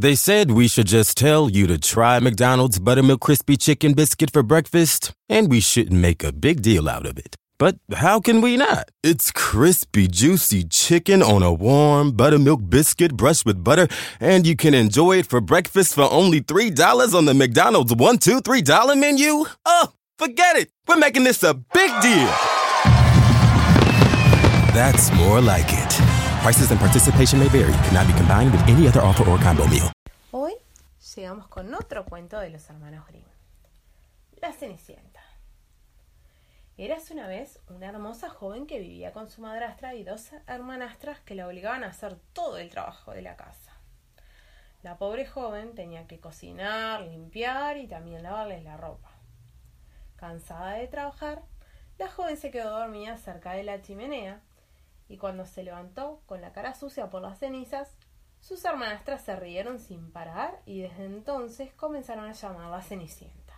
They said we should just tell you to try McDonald's Buttermilk Crispy Chicken Biscuit for breakfast, and we shouldn't make a big deal out of it. But how can we not? It's crispy, juicy chicken on a warm buttermilk biscuit brushed with butter, and you can enjoy it for breakfast for only $3 on the McDonald's one, two, three dollar menu? Oh, forget it. We're making this a big deal. That's more like it. Prices and participation may vary. Cannot be combined with any other offer or combo meal. Hoy llegamos con otro cuento de los hermanos Grimm. La Cenicienta. Eras una vez una hermosa joven que vivía con su madrastra y dos hermanastras que la obligaban a hacer todo el trabajo de la casa. La pobre joven tenía que cocinar, limpiar y también lavarles la ropa. Cansada de trabajar, la joven se quedó dormida cerca de la chimenea y cuando se levantó con la cara sucia por las cenizas, sus hermanastras se rieron sin parar y desde entonces comenzaron a llamarla Cenicienta.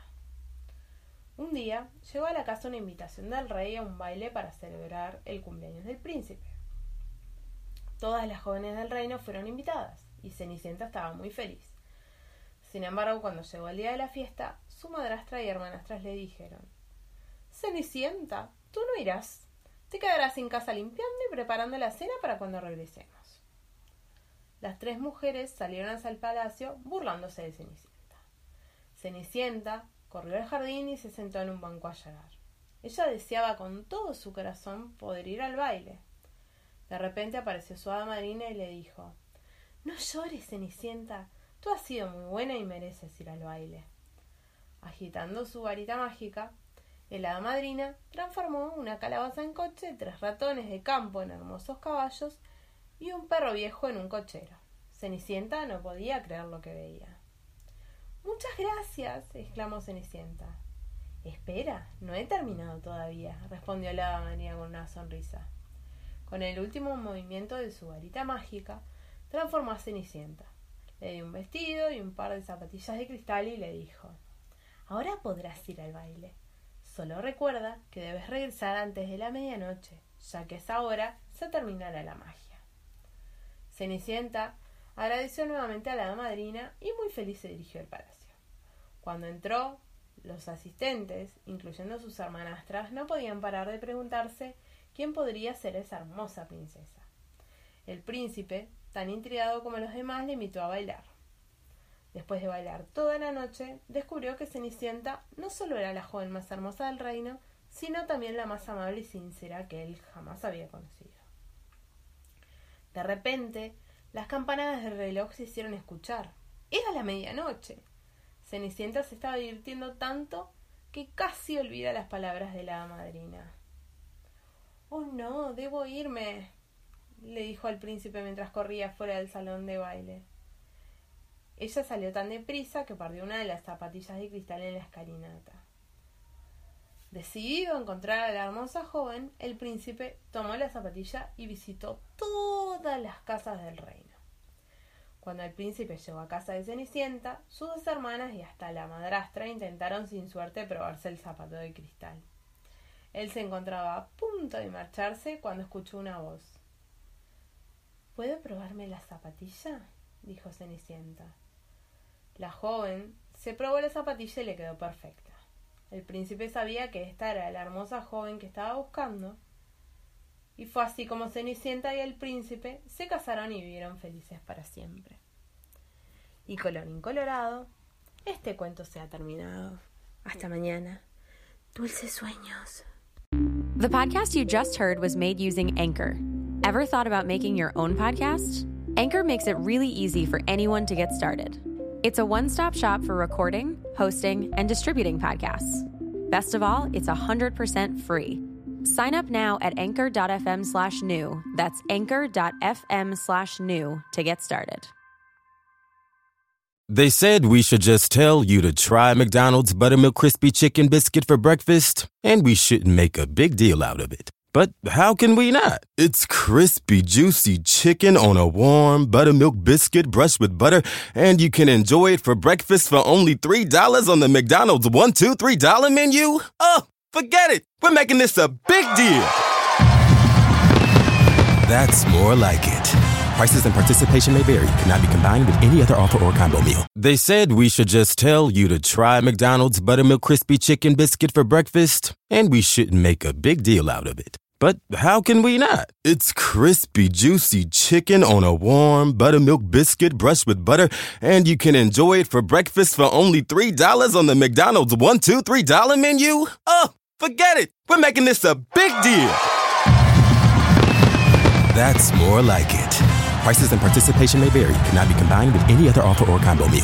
Un día llegó a la casa una invitación del rey a un baile para celebrar el cumpleaños del príncipe. Todas las jóvenes del reino fueron invitadas y Cenicienta estaba muy feliz. Sin embargo, cuando llegó el día de la fiesta, su madrastra y hermanastras le dijeron Cenicienta, tú no irás. Te quedarás en casa limpiando preparando la cena para cuando regresemos. Las tres mujeres salieron hacia el palacio burlándose de Cenicienta. Cenicienta corrió al jardín y se sentó en un banco a llorar. Ella deseaba con todo su corazón poder ir al baile. De repente apareció su hada madrina y le dijo No llores, Cenicienta. Tú has sido muy buena y mereces ir al baile. Agitando su varita mágica, el hada madrina transformó una calabaza en coche, tres ratones de campo en hermosos caballos y un perro viejo en un cochero. Cenicienta no podía creer lo que veía. Muchas gracias, exclamó Cenicienta. Espera, no he terminado todavía, respondió la hada madrina con una sonrisa. Con el último movimiento de su varita mágica, transformó a Cenicienta. Le dio un vestido y un par de zapatillas de cristal y le dijo Ahora podrás ir al baile. Solo recuerda que debes regresar antes de la medianoche, ya que esa hora se terminará la magia. Cenicienta agradeció nuevamente a la madrina y muy feliz se dirigió al palacio. Cuando entró, los asistentes, incluyendo sus hermanastras, no podían parar de preguntarse quién podría ser esa hermosa princesa. El príncipe, tan intrigado como los demás, le invitó a bailar. Después de bailar toda la noche, descubrió que Cenicienta no solo era la joven más hermosa del reino, sino también la más amable y sincera que él jamás había conocido. De repente, las campanadas del reloj se hicieron escuchar. Era la medianoche. Cenicienta se estaba divirtiendo tanto que casi olvida las palabras de la madrina. Oh no, debo irme, le dijo al príncipe mientras corría fuera del salón de baile. Ella salió tan deprisa que perdió una de las zapatillas de cristal en la escalinata. Decidido a encontrar a la hermosa joven, el príncipe tomó la zapatilla y visitó todas las casas del reino. Cuando el príncipe llegó a casa de Cenicienta, sus dos hermanas y hasta la madrastra intentaron sin suerte probarse el zapato de cristal. Él se encontraba a punto de marcharse cuando escuchó una voz. ¿Puedo probarme la zapatilla? Dijo Cenicienta. La joven se probó la zapatilla y le quedó perfecta. El príncipe sabía que esta era la hermosa joven que estaba buscando. Y fue así como Cenicienta y el príncipe se casaron y vivieron felices para siempre. Y colorín colorado, este cuento se ha terminado. Hasta mañana. Dulces sueños. The podcast you just heard was made using Anchor. Ever thought about making your own podcast? Anchor makes it really easy for anyone to get started. It's a one stop shop for recording, hosting, and distributing podcasts. Best of all, it's 100% free. Sign up now at anchor.fm slash new. That's anchor.fm slash new to get started. They said we should just tell you to try McDonald's Buttermilk Crispy Chicken Biscuit for breakfast, and we shouldn't make a big deal out of it. But how can we not? It's crispy, juicy chicken on a warm buttermilk biscuit brushed with butter, and you can enjoy it for breakfast for only $3 on the McDonald's one, two, three dollar menu? Oh, forget it. We're making this a big deal. That's more like it. Prices and participation may vary. Cannot be combined with any other offer or combo meal. They said we should just tell you to try McDonald's Buttermilk Crispy Chicken Biscuit for breakfast, and we shouldn't make a big deal out of it. But how can we not? It's crispy, juicy chicken on a warm buttermilk biscuit brushed with butter, and you can enjoy it for breakfast for only $3 on the McDonald's one, two, three dollar menu? Oh, forget it. We're making this a big deal. That's more like it. Prices and participation may vary. Cannot be combined with any other offer or combo meal.